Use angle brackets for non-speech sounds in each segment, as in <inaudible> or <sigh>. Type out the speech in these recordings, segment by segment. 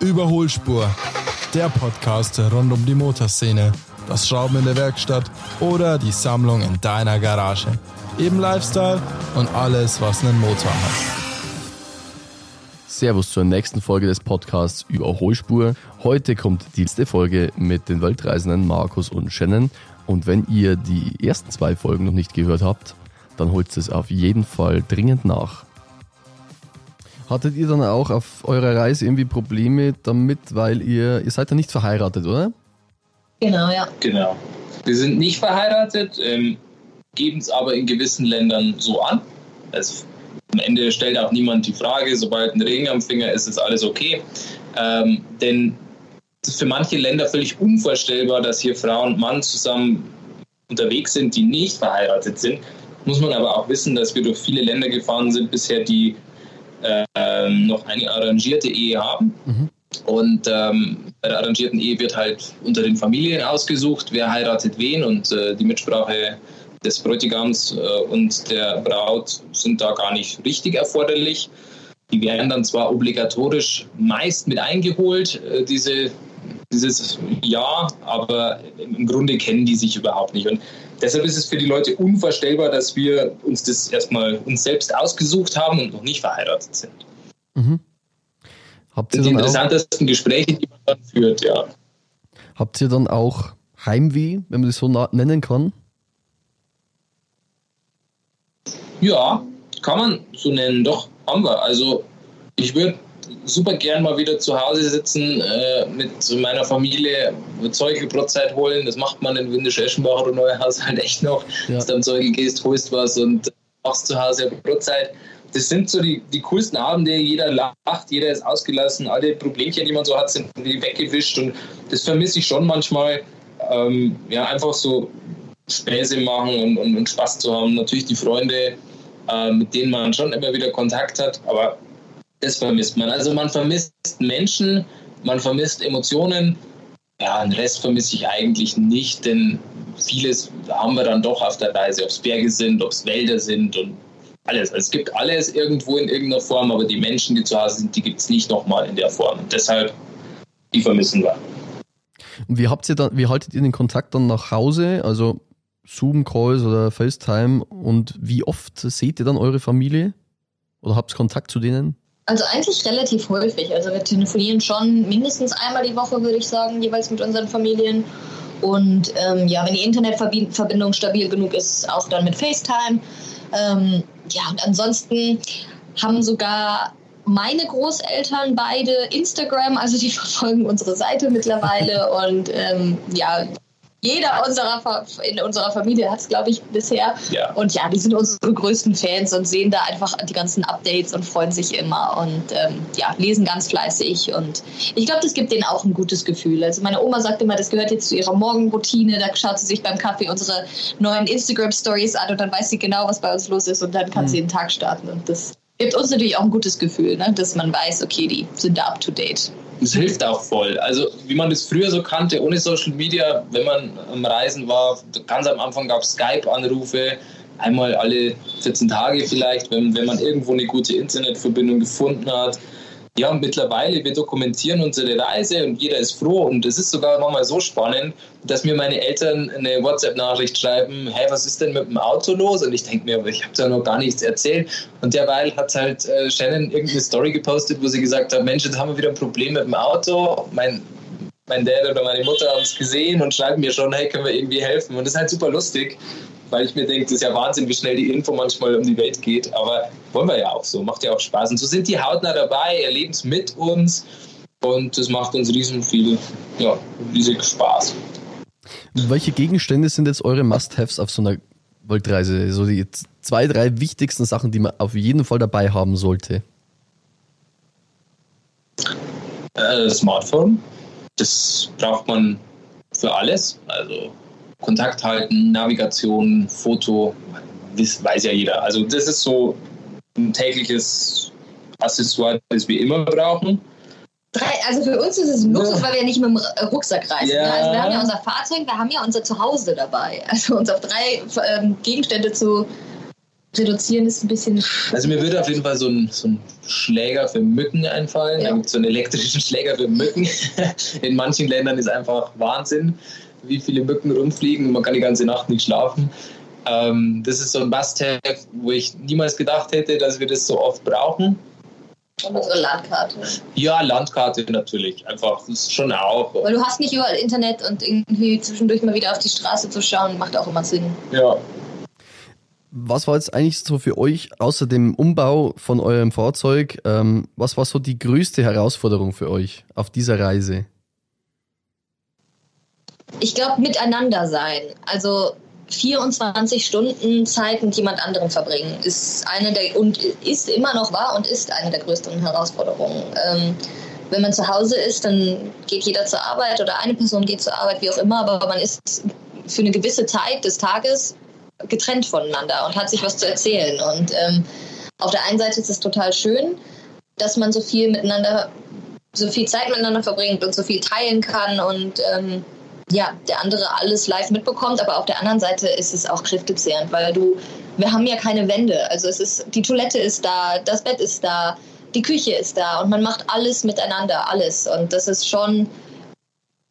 Überholspur, der Podcast rund um die Motorszene, das Schrauben in der Werkstatt oder die Sammlung in deiner Garage. Eben Lifestyle und alles, was einen Motor hat. Servus zur nächsten Folge des Podcasts Überholspur. Heute kommt die letzte Folge mit den Weltreisenden Markus und Shannon. Und wenn ihr die ersten zwei Folgen noch nicht gehört habt, dann holt es auf jeden Fall dringend nach. Hattet ihr dann auch auf eurer Reise irgendwie Probleme damit, weil ihr, ihr seid ja nicht verheiratet, oder? Genau, ja. Genau. Wir sind nicht verheiratet, ähm, geben es aber in gewissen Ländern so an. Also am Ende stellt auch niemand die Frage, sobald ein Ring am Finger ist, ist alles okay. Ähm, denn es ist für manche Länder völlig unvorstellbar, dass hier Frau und Mann zusammen unterwegs sind, die nicht verheiratet sind. Muss man aber auch wissen, dass wir durch viele Länder gefahren sind bisher, die noch eine arrangierte Ehe haben. Mhm. Und ähm, bei der arrangierten Ehe wird halt unter den Familien ausgesucht, wer heiratet wen und äh, die Mitsprache des Bräutigams äh, und der Braut sind da gar nicht richtig erforderlich. Die werden dann zwar obligatorisch meist mit eingeholt, äh, diese, dieses Jahr, aber im Grunde kennen die sich überhaupt nicht. Und deshalb ist es für die Leute unvorstellbar, dass wir uns das erstmal uns selbst ausgesucht haben und noch nicht verheiratet sind. Mhm. Habt ihr das sind die interessantesten auch, Gespräche, die man dann führt, ja. Habt ihr dann auch Heimweh, wenn man das so nennen kann? Ja, kann man so nennen, doch, haben wir. Also ich würde super gern mal wieder zu Hause sitzen, äh, mit meiner Familie Zeugelbrotzeit holen. Das macht man in Windisch-Eschenbach oder Neuhaus halt echt noch. Ja. Dass du am Zeugel gehst, holst was und machst zu Hause Brotzeit. Das sind so die, die coolsten Abende. Jeder lacht, jeder ist ausgelassen. Alle Problemchen, die man so hat, sind weggewischt. Und das vermisse ich schon manchmal. Ähm, ja, einfach so Späße machen und, und, und, Spaß zu haben. Natürlich die Freunde, äh, mit denen man schon immer wieder Kontakt hat. Aber das vermisst man. Also man vermisst Menschen, man vermisst Emotionen. Ja, den Rest vermisse ich eigentlich nicht, denn vieles haben wir dann doch auf der Reise, ob es Berge sind, ob es Wälder sind und alles. Also es gibt alles irgendwo in irgendeiner Form, aber die Menschen, die zu Hause sind, die gibt es nicht nochmal in der Form. Und deshalb, die vermissen wir. Und wie habt ihr dann, wie haltet ihr den Kontakt dann nach Hause? Also Zoom-Calls oder FaceTime und wie oft seht ihr dann eure Familie? Oder habt ihr Kontakt zu denen? Also eigentlich relativ häufig. Also wir telefonieren schon mindestens einmal die Woche, würde ich sagen, jeweils mit unseren Familien. Und ähm, ja, wenn die Internetverbindung stabil genug ist, auch dann mit FaceTime. Ähm, ja, und ansonsten haben sogar meine Großeltern beide Instagram, also die <laughs> verfolgen unsere Seite mittlerweile und ähm, ja, jeder unserer in unserer Familie hat es, glaube ich, bisher. Ja. Und ja, die sind unsere größten Fans und sehen da einfach die ganzen Updates und freuen sich immer und ähm, ja, lesen ganz fleißig. Und ich glaube, das gibt denen auch ein gutes Gefühl. Also meine Oma sagt immer, das gehört jetzt zu ihrer Morgenroutine. Da schaut sie sich beim Kaffee unsere neuen Instagram-Stories an und dann weiß sie genau, was bei uns los ist und dann kann mhm. sie den Tag starten. Und das gibt uns natürlich auch ein gutes Gefühl, ne? dass man weiß, okay, die sind da up to date. Das hilft auch voll. Also wie man das früher so kannte, ohne Social Media, wenn man am Reisen war, ganz am Anfang gab es Skype-Anrufe, einmal alle 14 Tage vielleicht, wenn, wenn man irgendwo eine gute Internetverbindung gefunden hat ja, mittlerweile, wir dokumentieren unsere Reise und jeder ist froh. Und es ist sogar manchmal so spannend, dass mir meine Eltern eine WhatsApp-Nachricht schreiben, hey, was ist denn mit dem Auto los? Und ich denke mir, ich habe da noch gar nichts erzählt. Und derweil hat halt äh, Shannon irgendeine Story gepostet, wo sie gesagt hat, Mensch, jetzt haben wir wieder ein Problem mit dem Auto. Mein, mein Dad oder meine Mutter haben es gesehen und schreiben mir schon, hey, können wir irgendwie helfen? Und das ist halt super lustig, weil ich mir denke, das ist ja Wahnsinn, wie schnell die Info manchmal um die Welt geht. Aber wollen wir ja auch so, macht ja auch Spaß. Und so sind die hautnah dabei, erleben es mit uns und das macht uns riesen viel, ja, riesig Spaß. Welche Gegenstände sind jetzt eure Must-Haves auf so einer Weltreise? So die zwei, drei wichtigsten Sachen, die man auf jeden Fall dabei haben sollte. Äh, Smartphone, das braucht man für alles. Also Kontakt halten, Navigation, Foto, weiß ja jeder. Also das ist so ein tägliches Accessoire, das wir immer brauchen. Drei, also für uns ist es ein Luxus, weil wir ja nicht mit dem Rucksack reisen. Ja. Also wir haben ja unser Fahrzeug, wir haben ja unser Zuhause dabei. Also uns auf drei ähm, Gegenstände zu reduzieren ist ein bisschen. Also mir würde auf jeden Fall so ein, so ein Schläger für Mücken einfallen. Ja. Da gibt es so einen elektrischen <laughs> Schläger für Mücken. In manchen Ländern ist einfach Wahnsinn, wie viele Mücken rumfliegen und man kann die ganze Nacht nicht schlafen. Ähm, das ist so ein Must-Have, wo ich niemals gedacht hätte, dass wir das so oft brauchen. Und unsere Landkarte. Ja, Landkarte natürlich. Einfach, das ist schon auch. Weil du hast nicht überall Internet und irgendwie zwischendurch mal wieder auf die Straße zu schauen, macht auch immer Sinn. Ja, was war jetzt eigentlich so für euch, außer dem Umbau von eurem Fahrzeug, ähm, was war so die größte Herausforderung für euch auf dieser Reise? Ich glaube, miteinander sein. Also 24 Stunden Zeit mit jemand anderem verbringen, ist eine der und ist immer noch wahr und ist eine der größten Herausforderungen. Ähm, wenn man zu Hause ist, dann geht jeder zur Arbeit oder eine Person geht zur Arbeit, wie auch immer, aber man ist für eine gewisse Zeit des Tages getrennt voneinander und hat sich was zu erzählen. Und ähm, auf der einen Seite ist es total schön, dass man so viel miteinander, so viel Zeit miteinander verbringt und so viel teilen kann und ähm, ja, der andere alles live mitbekommt, aber auf der anderen Seite ist es auch kräftezehrend, weil du, wir haben ja keine Wände. Also es ist, die Toilette ist da, das Bett ist da, die Küche ist da und man macht alles miteinander, alles. Und das ist schon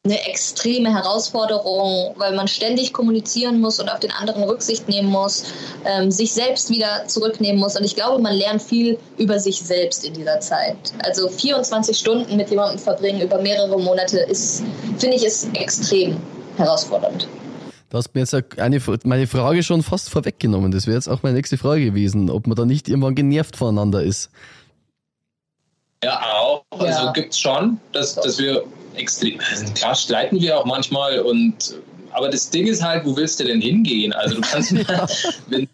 eine extreme Herausforderung, weil man ständig kommunizieren muss und auf den anderen Rücksicht nehmen muss, ähm, sich selbst wieder zurücknehmen muss. Und ich glaube, man lernt viel über sich selbst in dieser Zeit. Also 24 Stunden mit jemandem verbringen über mehrere Monate ist, finde ich, ist extrem herausfordernd. Du hast mir jetzt eine, meine Frage schon fast vorweggenommen. Das wäre jetzt auch meine nächste Frage gewesen, ob man da nicht irgendwann genervt voneinander ist. Ja, auch. Also ja. gibt es schon, dass, dass wir extrem. Also klar streiten wir auch manchmal und aber das Ding ist halt, wo willst du denn hingehen? Also du kannst ja. <laughs> <laughs> wenn,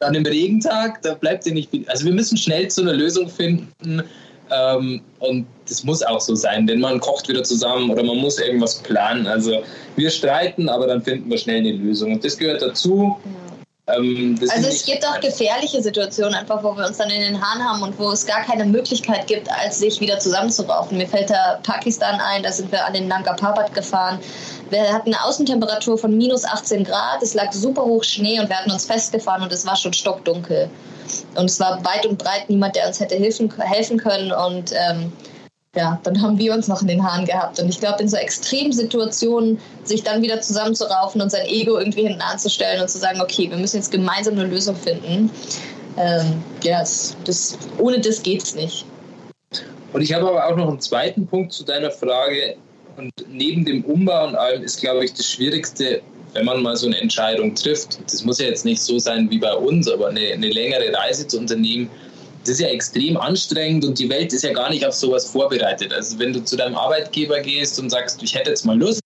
an einem Regentag, da bleibt dir nicht viel. Also wir müssen schnell zu einer Lösung finden. Ähm, und das muss auch so sein, denn man kocht wieder zusammen oder man muss irgendwas planen. Also wir streiten, aber dann finden wir schnell eine Lösung. Und das gehört dazu. Ja. Ähm, also es gibt auch gefährliche Situationen, einfach wo wir uns dann in den Haaren haben und wo es gar keine Möglichkeit gibt, als sich wieder zusammenzuraufen. Mir fällt da Pakistan ein, da sind wir an den Nanga Parbat gefahren. Wir hatten eine Außentemperatur von minus 18 Grad, es lag super hoch Schnee und wir hatten uns festgefahren und es war schon stockdunkel. Und es war weit und breit niemand, der uns hätte helfen, helfen können und ähm, ja, dann haben wir uns noch in den Haaren gehabt. Und ich glaube, in so Extremsituationen sich dann wieder zusammenzuraufen und sein Ego irgendwie hinten anzustellen und zu sagen, okay, wir müssen jetzt gemeinsam eine Lösung finden. Ähm, ja, das, das, ohne das geht's nicht. Und ich habe aber auch noch einen zweiten Punkt zu deiner Frage. Und neben dem Umbau und allem ist, glaube ich, das Schwierigste, wenn man mal so eine Entscheidung trifft. Das muss ja jetzt nicht so sein wie bei uns, aber eine, eine längere Reise zu unternehmen das ist ja extrem anstrengend und die Welt ist ja gar nicht auf sowas vorbereitet. Also wenn du zu deinem Arbeitgeber gehst und sagst, ich hätte jetzt mal Lust,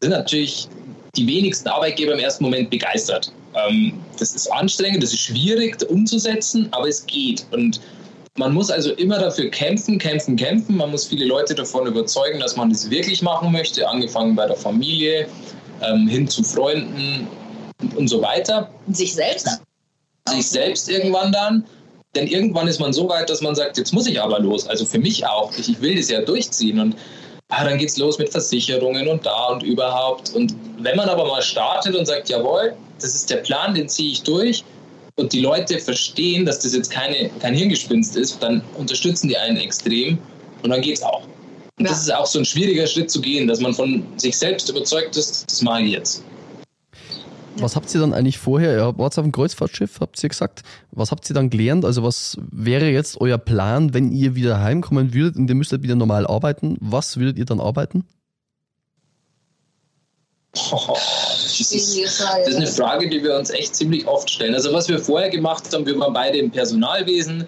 sind natürlich die wenigsten Arbeitgeber im ersten Moment begeistert. Ähm, das ist anstrengend, das ist schwierig umzusetzen, aber es geht. Und man muss also immer dafür kämpfen, kämpfen, kämpfen. Man muss viele Leute davon überzeugen, dass man das wirklich machen möchte, angefangen bei der Familie, ähm, hin zu Freunden und so weiter. Sich selbst? Sich selbst irgendwann dann. Denn irgendwann ist man so weit, dass man sagt, jetzt muss ich aber los. Also für mich auch. Ich, ich will das ja durchziehen. Und ah, dann es los mit Versicherungen und da und überhaupt. Und wenn man aber mal startet und sagt, jawohl, das ist der Plan, den ziehe ich durch, und die Leute verstehen, dass das jetzt keine, kein Hirngespinst ist, dann unterstützen die einen extrem und dann geht es auch. Und ja. das ist auch so ein schwieriger Schritt zu gehen, dass man von sich selbst überzeugt ist, das mache ich jetzt. Was habt ihr dann eigentlich vorher, ihr wart auf dem Kreuzfahrtschiff, habt ihr gesagt, was habt ihr dann gelernt? Also was wäre jetzt euer Plan, wenn ihr wieder heimkommen würdet und ihr müsstet wieder normal arbeiten? Was würdet ihr dann arbeiten? Oh, das, ist, das, ist, eine Frage, die wir uns echt ziemlich oft stellen. Also was wir vorher gemacht haben, wir waren beide im Personalwesen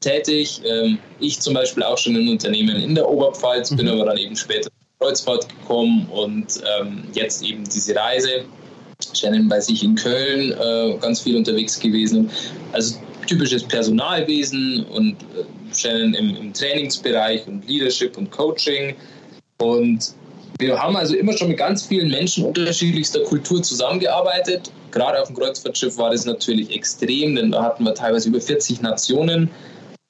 tätig. Ähm, ich zum Beispiel auch schon in Unternehmen in der Oberpfalz, bin mhm. aber dann eben später Kreuzfahrt gekommen und ähm, jetzt eben diese Reise. Shannon bei sich in Köln äh, ganz viel unterwegs gewesen. Also typisches Personalwesen und äh, Shannon im, im, Trainingsbereich und Leadership und Coaching. Und wir haben also immer schon mit ganz vielen Menschen unterschiedlichster Kultur zusammengearbeitet. Gerade auf dem Kreuzfahrtschiff war das natürlich extrem, denn da hatten wir teilweise über 40 Nationen.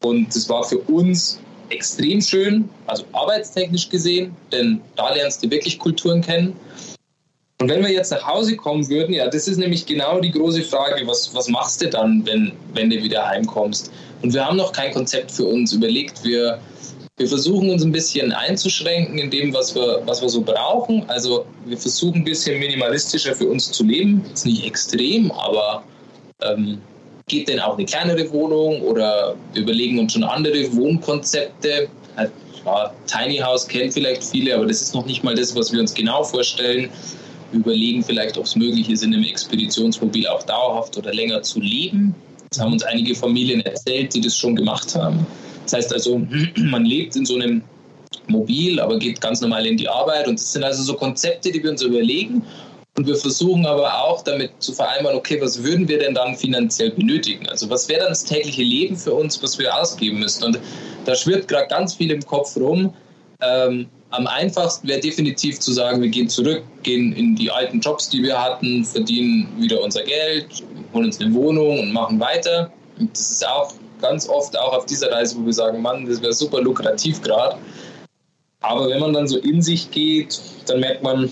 Und das war für uns extrem schön, also arbeitstechnisch gesehen, denn da lernst du wirklich Kulturen kennen. Und wenn wir jetzt nach Hause kommen würden, ja, das ist nämlich genau die große Frage, was, was machst du dann, wenn, wenn du wieder heimkommst? Und wir haben noch kein Konzept für uns überlegt. Wir, wir versuchen uns ein bisschen einzuschränken in dem, was wir, was wir so brauchen. Also wir versuchen ein bisschen minimalistischer für uns zu leben. Ist nicht extrem, aber ähm, geht denn auch eine kleinere Wohnung oder wir überlegen uns schon andere Wohnkonzepte. Tiny House kennen vielleicht viele, aber das ist noch nicht mal das, was wir uns genau vorstellen. Überlegen vielleicht, ob es möglich ist, in einem Expeditionsmobil auch dauerhaft oder länger zu leben. Das haben uns einige Familien erzählt, die das schon gemacht haben. Das heißt also, <clears throat> man lebt in so einem Mobil, aber geht ganz normal in die Arbeit. Und das sind also so Konzepte, die wir uns überlegen. Und wir versuchen aber auch damit zu vereinbaren, okay, was würden wir denn dann finanziell benötigen? Also was wäre dann das tägliche Leben für uns, was wir ausgeben müssten? Und da schwirrt gerade ganz viel im Kopf rum. Ähm, am einfachsten wäre definitiv zu sagen, wir gehen zurück, gehen in die alten Jobs, die wir hatten, verdienen wieder unser Geld, holen uns eine Wohnung und machen weiter. Und das ist auch ganz oft auch auf dieser Reise, wo wir sagen, Mann, das wäre super lukrativ gerade. Aber wenn man dann so in sich geht, dann merkt man,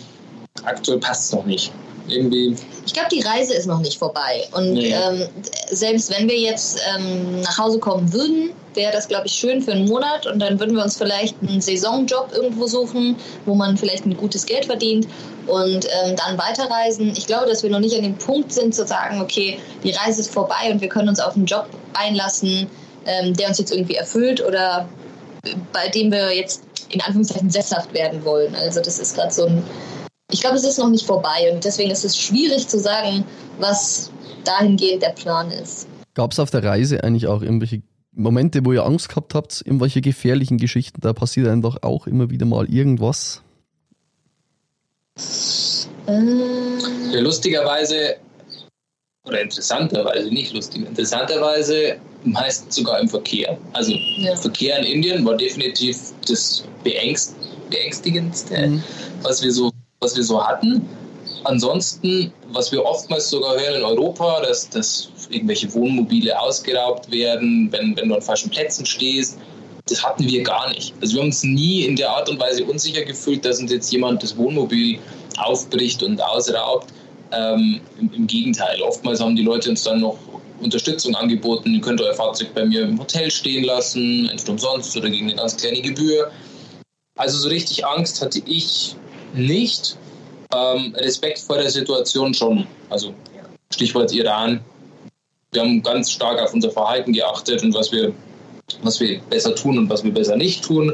aktuell passt es noch nicht. Irgendwie. Ich glaube, die Reise ist noch nicht vorbei. Und nee. ähm, selbst wenn wir jetzt ähm, nach Hause kommen würden, wäre das, glaube ich, schön für einen Monat. Und dann würden wir uns vielleicht einen Saisonjob irgendwo suchen, wo man vielleicht ein gutes Geld verdient und ähm, dann weiterreisen. Ich glaube, dass wir noch nicht an dem Punkt sind, zu sagen, okay, die Reise ist vorbei und wir können uns auf einen Job einlassen, ähm, der uns jetzt irgendwie erfüllt oder bei dem wir jetzt in Anführungszeichen sesshaft werden wollen. Also das ist gerade so ein, ich glaube, es ist noch nicht vorbei und deswegen ist es schwierig zu sagen, was dahingehend der Plan ist. Gab es auf der Reise eigentlich auch irgendwelche Momente, wo ihr Angst gehabt habt, irgendwelche gefährlichen Geschichten? Da passiert einem doch auch immer wieder mal irgendwas. Ja, lustigerweise, oder interessanterweise, nicht lustig, interessanterweise meistens sogar im Verkehr. Also ja. Verkehr in Indien war definitiv das Beängst beängstigendste, mhm. was, wir so, was wir so hatten. Ansonsten, was wir oftmals sogar hören in Europa, dass, dass irgendwelche Wohnmobile ausgeraubt werden, wenn, wenn du an falschen Plätzen stehst. Das hatten wir gar nicht. Also wir haben uns nie in der Art und Weise unsicher gefühlt, dass uns jetzt jemand das Wohnmobil aufbricht und ausraubt. Ähm, im, im, Gegenteil, oftmals haben die Leute uns dann noch Unterstützung angeboten. Ihr könnt euer Fahrzeug bei mir im Hotel stehen lassen, entweder umsonst oder gegen eine ganz kleine Gebühr. Also so richtig Angst hatte ich nicht. Ähm, Respekt vor der Situation schon. Also Stichwort Iran. Wir haben ganz stark auf unser Verhalten geachtet und was wir, was wir besser tun und was wir besser nicht tun.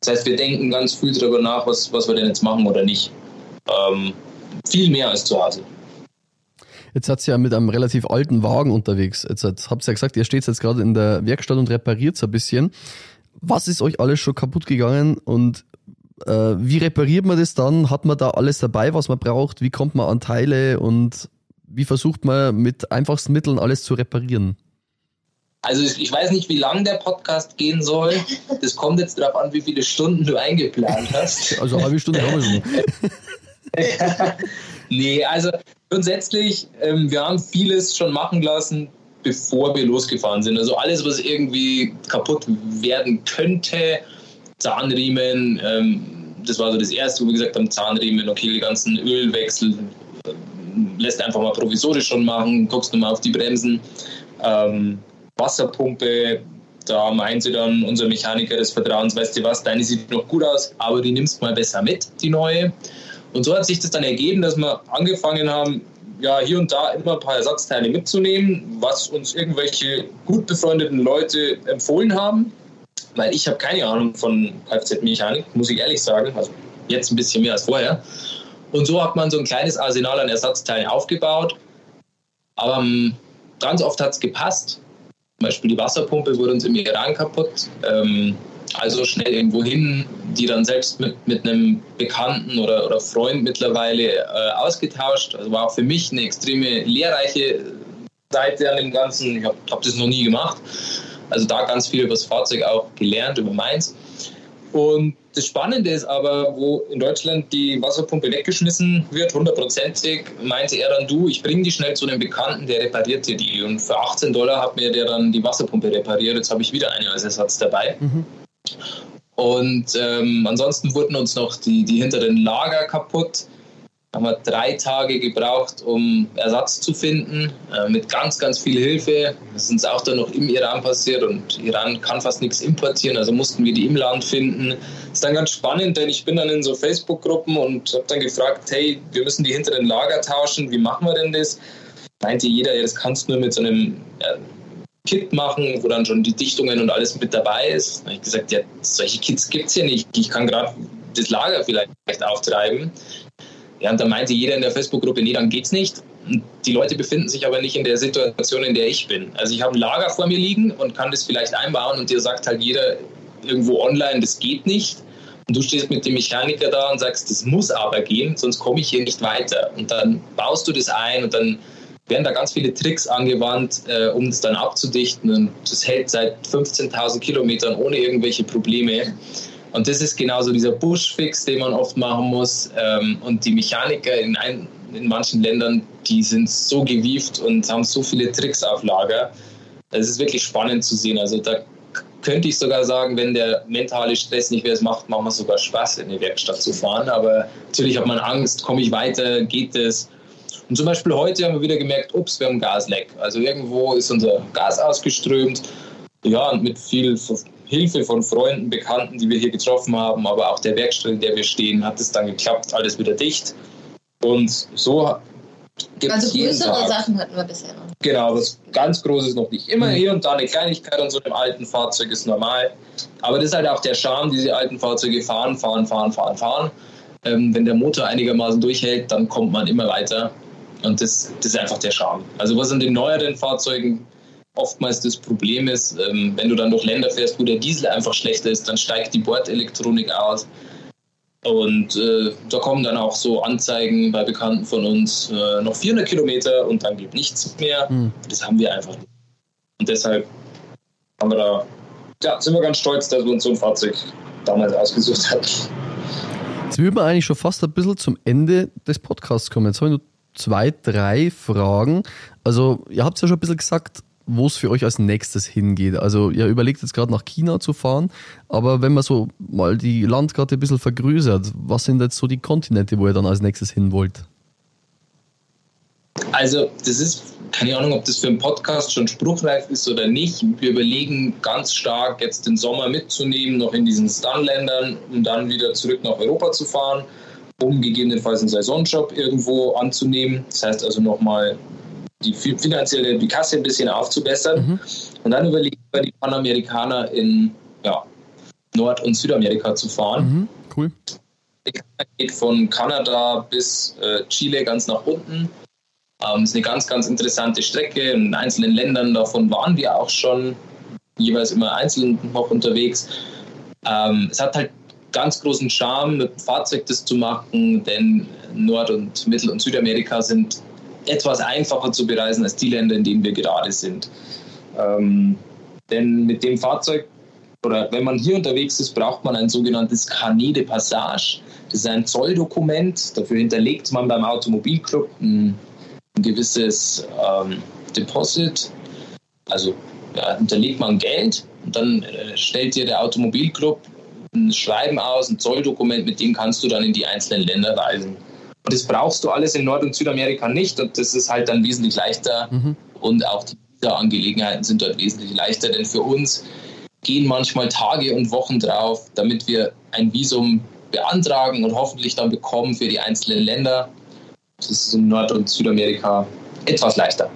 Das heißt, wir denken ganz viel darüber nach, was, was wir denn jetzt machen oder nicht. Ähm, viel mehr als zu Hause. Jetzt seid ihr ja mit einem relativ alten Wagen unterwegs. Jetzt habt ihr ja gesagt, ihr steht jetzt gerade in der Werkstatt und repariert es ein bisschen. Was ist euch alles schon kaputt gegangen und äh, wie repariert man das dann? Hat man da alles dabei, was man braucht? Wie kommt man an Teile und wie versucht man mit einfachsten Mitteln alles zu reparieren? Also ich weiß nicht, wie lang der Podcast gehen soll. Das kommt jetzt darauf an, wie viele Stunden du eingeplant hast. <laughs> Also eine halbe Stunde haben wir schon. <laughs> Nee, also grundsätzlich, ähm, wir haben vieles schon machen lassen, bevor wir losgefahren sind. Also alles, was irgendwie kaputt werden könnte, Zahnriemen, ähm, das war so das Erste, wo wir gesagt haben, Zahnriemen, okay, die ganzen Ölwechsel äh, lässt einfach mal provisorisch schon machen, guckst nochmal auf die Bremsen. Ähm, Wasserpumpe, da meint sie dann unser Mechaniker des Vertrauens, weißt du was, deine sieht noch gut aus, aber die nimmst mal besser mit, die neue. Und so hat sich das dann ergeben, dass wir angefangen haben, ja, hier und da immer ein paar Ersatzteile mitzunehmen, was uns irgendwelche gut befreundeten Leute empfohlen haben. Weil ich habe keine Ahnung von Kfz-Mechanik, muss ich ehrlich sagen. Also jetzt ein bisschen mehr als vorher. Und so hat man so ein kleines Arsenal an Ersatzteilen aufgebaut. Aber um, ähm, ganz oft hat es gepasst. Zum Beispiel die Wasserpumpe wurde uns im Iran kaputt. Ähm, also schnell irgendwo hin, die dann selbst mit, mit einem Bekannten oder, oder Freund mittlerweile äh, ausgetauscht. Also war auch für mich eine extreme lehrreiche Seite an dem Ganzen. Ich habe hab das noch nie gemacht. Also da ganz viel über das Fahrzeug auch gelernt, über meins. Und das Spannende ist aber, wo in Deutschland die Wasserpumpe weggeschmissen wird, hundertprozentig, meinte er dann, du, ich bringe die schnell zu einem Bekannten, der repariert dir die. Und für 18 Dollar hat mir der dann die Wasserpumpe repariert. Jetzt habe ich wieder eine als Ersatz dabei. Mhm. Und ähm, ansonsten wurden uns noch die, die hinteren Lager kaputt. Haben wir drei Tage gebraucht, um Ersatz zu finden, äh, mit ganz, ganz viel Hilfe. Das ist uns auch dann noch im Iran passiert und Iran kann fast nichts importieren, also mussten wir die im Land finden. Das ist dann ganz spannend, denn ich bin dann in so Facebook-Gruppen und habe dann gefragt, hey, wir müssen die hinteren Lager tauschen, wie machen wir denn das? Meinte jeder, ja, das kannst du nur mit so einem ja, Kit machen, wo dann schon die Dichtungen und alles mit dabei ist. Da habe ich gesagt, ja, solche Kits gibt es hier nicht. Ich kann gerade das Lager vielleicht auftreiben. Ja, und da meinte jeder in der Facebook-Gruppe, nee, dann geht's nicht. Die Leute befinden sich aber nicht in der Situation, in der ich bin. Also ich habe ein Lager vor mir liegen und kann das vielleicht einbauen und dir sagt halt jeder irgendwo online, das geht nicht. Und du stehst mit dem Mechaniker da und sagst, das muss aber gehen, sonst komme ich hier nicht weiter. Und dann baust du das ein und dann werden da ganz viele Tricks angewandt, äh, um es dann abzudichten. Und das hält seit 15.000 Kilometern ohne irgendwelche Probleme. Und das ist genauso dieser Bushfix, den man oft machen muss. Ähm, und die Mechaniker in, ein, in manchen Ländern, die sind so gewieft und haben so viele Tricks auf Lager. Es ist wirklich spannend zu sehen. Also da könnte ich sogar sagen, wenn der mentale Stress nicht mehr es macht, macht man sogar Spaß, in die Werkstatt zu fahren. Aber natürlich hat man Angst, komme ich weiter, geht es? Und zum Beispiel heute haben wir wieder gemerkt, ups, wir haben Gasleck. Also irgendwo ist unser Gas ausgeströmt. Ja, und mit viel Hilfe von Freunden, Bekannten, die wir hier getroffen haben, aber auch der Werkstatt, in der wir stehen, hat es dann geklappt, alles wieder dicht. Und so gibt es Also größere Tag. Sachen hatten wir bisher noch. Genau, was ganz Großes noch nicht. Immer mhm. hier und da eine Kleinigkeit an so einem alten Fahrzeug ist normal. Aber das ist halt auch der Charme, diese alten Fahrzeuge fahren, fahren, fahren, fahren, fahren. Ähm, wenn der Motor einigermaßen durchhält, dann kommt man immer weiter. Und das, das ist einfach der Charme. Also was an den neueren Fahrzeugen oftmals das Problem ist, ähm, wenn du dann durch Länder fährst, wo der Diesel einfach schlechter ist, dann steigt die Bordelektronik aus. Und äh, da kommen dann auch so Anzeigen bei Bekannten von uns, äh, noch 400 Kilometer und dann geht nichts mehr. Hm. Das haben wir einfach nicht. Und deshalb haben wir da, ja, sind wir ganz stolz, dass wir uns so ein Fahrzeug damals ausgesucht haben. Jetzt würden wir eigentlich schon fast ein bisschen zum Ende des Podcasts kommen. Jetzt habe ich nur zwei, drei Fragen. Also, ihr habt es ja schon ein bisschen gesagt, wo es für euch als nächstes hingeht. Also ihr überlegt jetzt gerade nach China zu fahren, aber wenn man so mal die Landkarte ein bisschen vergrößert, was sind jetzt so die Kontinente, wo ihr dann als nächstes hin wollt? Also das ist, keine Ahnung, ob das für einen Podcast schon spruchreif ist oder nicht. Wir überlegen ganz stark, jetzt den Sommer mitzunehmen, noch in diesen Stun-Ländern und dann wieder zurück nach Europa zu fahren, um gegebenenfalls einen Saisonjob irgendwo anzunehmen. Das heißt also nochmal die finanzielle die Kasse ein bisschen aufzubessern. Mhm. Und dann überlegen wir, die Panamerikaner in ja, Nord- und Südamerika zu fahren. Mhm. Cool. Geht von Kanada bis äh, Chile ganz nach unten. Ähm, ist eine ganz, ganz interessante Strecke. In einzelnen Ländern davon waren wir auch schon jeweils immer einzeln noch unterwegs. Ähm, es hat halt ganz großen Charme, mit dem Fahrzeug das zu machen, denn Nord- und Mittel- und Südamerika sind etwas einfacher zu bereisen als die Länder, in denen wir gerade sind. Ähm, denn mit dem Fahrzeug oder wenn man hier unterwegs ist, braucht man ein sogenanntes Carnet de Passage. Das ist ein Zolldokument. Dafür hinterlegt man beim Automobilclub ein, ein gewisses ähm, Deposit. Also ja, hinterlegt man Geld und dann äh, stellt dir der Automobilclub ein Schreiben aus, ein Zolldokument, mit dem kannst du dann in die einzelnen Länder reisen. Und das brauchst du alles in Nord- und Südamerika nicht. Und das ist halt dann wesentlich leichter. Mhm. Und auch die Angelegenheiten sind dort wesentlich leichter. Denn für uns gehen manchmal Tage und Wochen drauf, damit wir ein Visum beantragen und hoffentlich dann bekommen für die einzelnen Länder. Das ist in Nord- und Südamerika etwas leichter.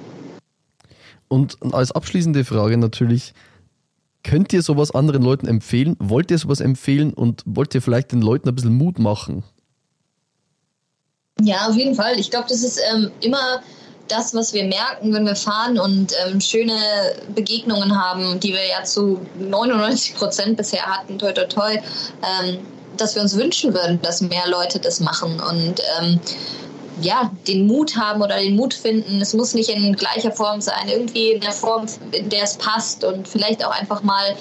Und als abschließende Frage natürlich, könnt ihr sowas anderen Leuten empfehlen? Wollt ihr sowas empfehlen und wollt ihr vielleicht den Leuten ein bisschen Mut machen? Ja, auf jeden Fall. Ich glaube, das ist ähm, immer das, was wir merken, wenn wir fahren und ähm, schöne Begegnungen haben, die wir ja zu 99 Prozent bisher hatten, toi toi toi, ähm, dass wir uns wünschen würden, dass mehr Leute das machen und ähm, ja, den Mut haben oder den Mut finden. Es muss nicht in gleicher Form sein, irgendwie in der Form, in der es passt und vielleicht auch einfach mal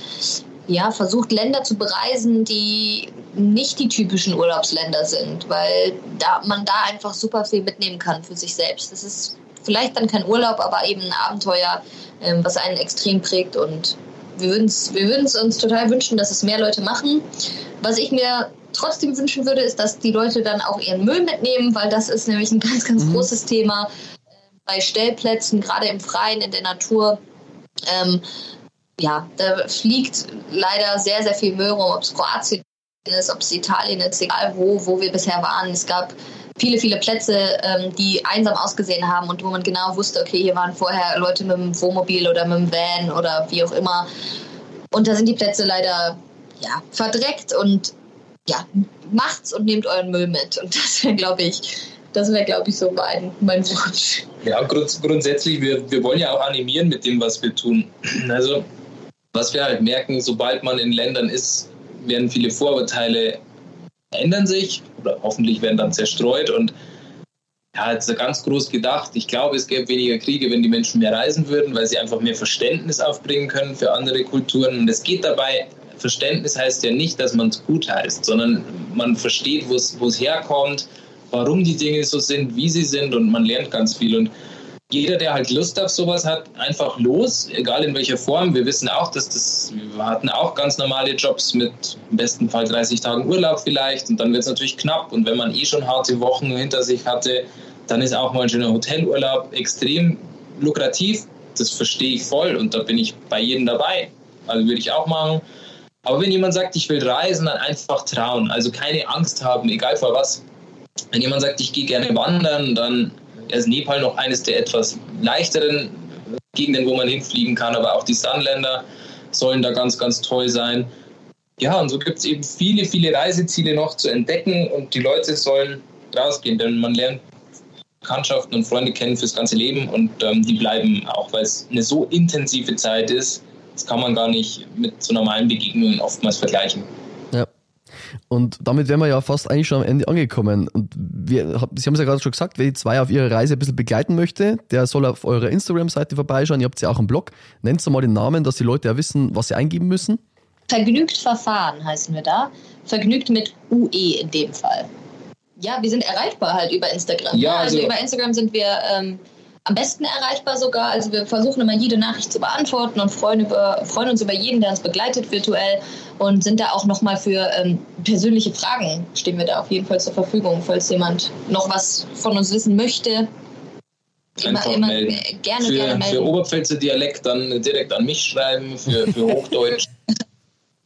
ja, versucht, Länder zu bereisen, die nicht die typischen Urlaubsländer sind, weil da, man da einfach super viel mitnehmen kann für sich selbst. Das ist vielleicht dann kein Urlaub, aber eben ein Abenteuer, ähm, was einen extrem prägt und wir würden es wir uns total wünschen, dass es mehr Leute machen. Was ich mir trotzdem wünschen würde, ist, dass die Leute dann auch ihren Müll mitnehmen, weil das ist nämlich ein ganz, ganz mhm. großes Thema äh, bei Stellplätzen, gerade im Freien, in der Natur. Ähm, ja, da fliegt leider sehr, sehr viel Müll rum, ob es Kroatien ist, ob es Italien ist, egal wo, wo wir bisher waren. Es gab viele, viele Plätze, ähm, die einsam ausgesehen haben und wo man genau wusste, okay, hier waren vorher Leute mit dem Wohnmobil oder mit dem Van oder wie auch immer. Und da sind die Plätze leider ja, verdreckt und ja, macht's und nehmt euren Müll mit. Und das wäre, glaube ich, das wäre, glaube ich, so mein, mein Wunsch. Ja, grund, grundsätzlich, wir, wir wollen ja auch animieren mit dem, was wir tun. Also, was wir halt merken, sobald man in Ländern ist, werden viele Vorurteile ändern sich oder hoffentlich werden dann zerstreut und ja, jetzt ganz groß gedacht. Ich glaube, es gäbe weniger Kriege, wenn die Menschen mehr reisen würden, weil sie einfach mehr Verständnis aufbringen können für andere Kulturen. Und es geht dabei, Verständnis heißt ja nicht, dass man es gut heißt, sondern man versteht, wo es herkommt, warum die Dinge so sind, wie sie sind und man lernt ganz viel. Und jeder, der halt Lust auf sowas hat, einfach los, egal in welcher Form. Wir wissen auch, dass das, wir hatten auch ganz normale Jobs mit im besten Fall 30 Tagen Urlaub vielleicht und dann wird es natürlich knapp. Und wenn man eh schon harte Wochen hinter sich hatte, dann ist auch mal ein schöner Hotelurlaub extrem lukrativ. Das verstehe ich voll und da bin ich bei jedem dabei. Also würde ich auch machen. Aber wenn jemand sagt, ich will reisen, dann einfach trauen. Also keine Angst haben, egal vor was. Wenn jemand sagt, ich gehe gerne wandern, dann ist Nepal noch eines der etwas leichteren Gegenden, wo man hinfliegen kann. Aber auch die Sunländer sollen da ganz, ganz toll sein. Ja, und so gibt es eben viele, viele Reiseziele noch zu entdecken und die Leute sollen rausgehen, denn man lernt Bekanntschaften und Freunde kennen fürs ganze Leben und ähm, die bleiben auch, weil es eine so intensive Zeit ist, das kann man gar nicht mit so normalen Begegnungen oftmals vergleichen. Und damit wären wir ja fast eigentlich schon am Ende angekommen. Und wir, Sie haben es ja gerade schon gesagt, wer die zwei auf ihrer Reise ein bisschen begleiten möchte, der soll auf eurer Instagram-Seite vorbeischauen. Ihr habt ja auch einen Blog. Nennt mal den Namen, dass die Leute ja wissen, was sie eingeben müssen. Vergnügt Verfahren heißen wir da. Vergnügt mit UE in dem Fall. Ja, wir sind erreichbar halt über Instagram. Ja, also, also über Instagram sind wir ähm, am besten erreichbar sogar. Also wir versuchen immer jede Nachricht zu beantworten und freuen, über, freuen uns über jeden, der uns begleitet virtuell und sind da auch nochmal für ähm, persönliche Fragen, stehen wir da auf jeden Fall zur Verfügung, falls jemand noch was von uns wissen möchte. Immer, immer gerne, für, gerne melden. Für Oberpfälzer Dialekt dann direkt an mich schreiben, für, für <laughs> Hochdeutsch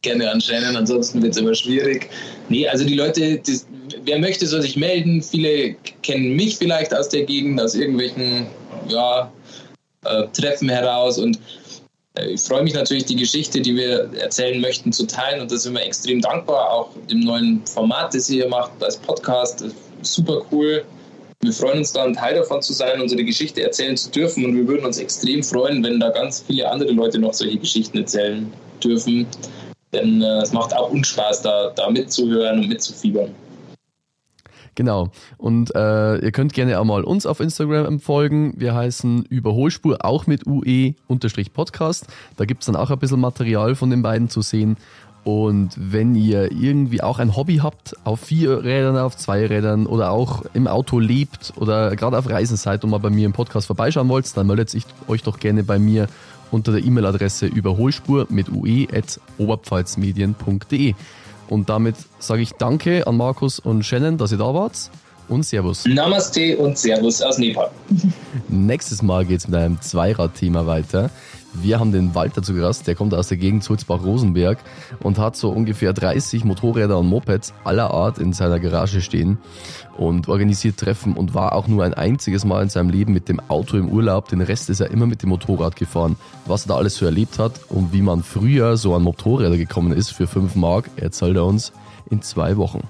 gerne an Shannon, ansonsten wird es immer schwierig. Nee, also die Leute, die, wer möchte, soll sich melden. Viele kennen mich vielleicht aus der Gegend, aus irgendwelchen ja, äh, Treffen heraus und äh, ich freue mich natürlich, die Geschichte, die wir erzählen möchten, zu teilen und da sind wir extrem dankbar, auch dem neuen Format, das ihr hier macht als Podcast. Super cool. Wir freuen uns da, ein Teil davon zu sein, unsere Geschichte erzählen zu dürfen und wir würden uns extrem freuen, wenn da ganz viele andere Leute noch solche Geschichten erzählen dürfen. Denn äh, es macht auch uns Spaß, da, da mitzuhören und mitzufiebern. Genau. Und äh, ihr könnt gerne auch mal uns auf Instagram folgen. Wir heißen Überholspur, auch mit UE-Podcast. Da gibt es dann auch ein bisschen Material von den beiden zu sehen. Und wenn ihr irgendwie auch ein Hobby habt, auf vier Rädern, auf zwei Rädern oder auch im Auto lebt oder gerade auf Reisen seid und mal bei mir im Podcast vorbeischauen wollt, dann meldet euch doch gerne bei mir unter der E-Mail-Adresse überholspur mit ue.oberpfalzmedien.de. Und damit sage ich Danke an Markus und Shannon, dass ihr da wart. Und Servus. Namaste und Servus aus Nepal. Nächstes Mal geht es mit einem Zweirad-Thema weiter. Wir haben den Walter zu Gast, der kommt aus der Gegend Sulzbach-Rosenberg und hat so ungefähr 30 Motorräder und Mopeds aller Art in seiner Garage stehen und organisiert Treffen und war auch nur ein einziges Mal in seinem Leben mit dem Auto im Urlaub. Den Rest ist er immer mit dem Motorrad gefahren. Was er da alles so erlebt hat und wie man früher so an Motorräder gekommen ist für 5 Mark, erzählt er uns in zwei Wochen.